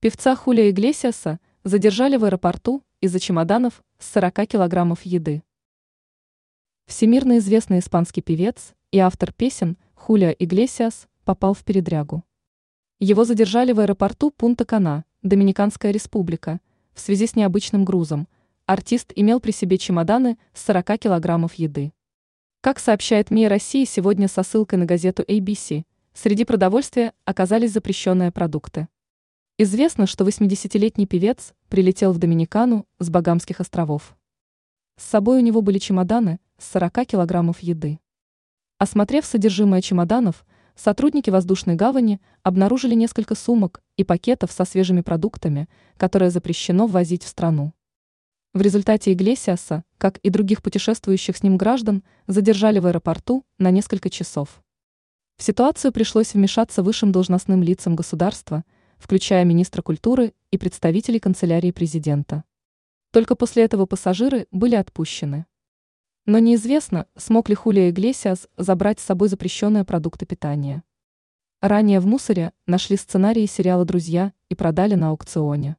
Певца Хулия Иглесиаса задержали в аэропорту из-за чемоданов с 40 килограммов еды. Всемирно известный испанский певец и автор песен Хулия Иглесиас попал в передрягу. Его задержали в аэропорту Пунта-Кана, Доминиканская республика, в связи с необычным грузом. Артист имел при себе чемоданы с 40 килограммов еды. Как сообщает МИА России сегодня со ссылкой на газету ABC, среди продовольствия оказались запрещенные продукты. Известно, что 80-летний певец прилетел в Доминикану с Багамских островов. С собой у него были чемоданы с 40 килограммов еды. Осмотрев содержимое чемоданов, сотрудники воздушной гавани обнаружили несколько сумок и пакетов со свежими продуктами, которые запрещено ввозить в страну. В результате Иглесиаса, как и других путешествующих с ним граждан, задержали в аэропорту на несколько часов. В ситуацию пришлось вмешаться высшим должностным лицам государства – включая министра культуры и представителей канцелярии президента. Только после этого пассажиры были отпущены. Но неизвестно, смог ли Хулия Иглесиас забрать с собой запрещенные продукты питания. Ранее в мусоре нашли сценарии сериала «Друзья» и продали на аукционе.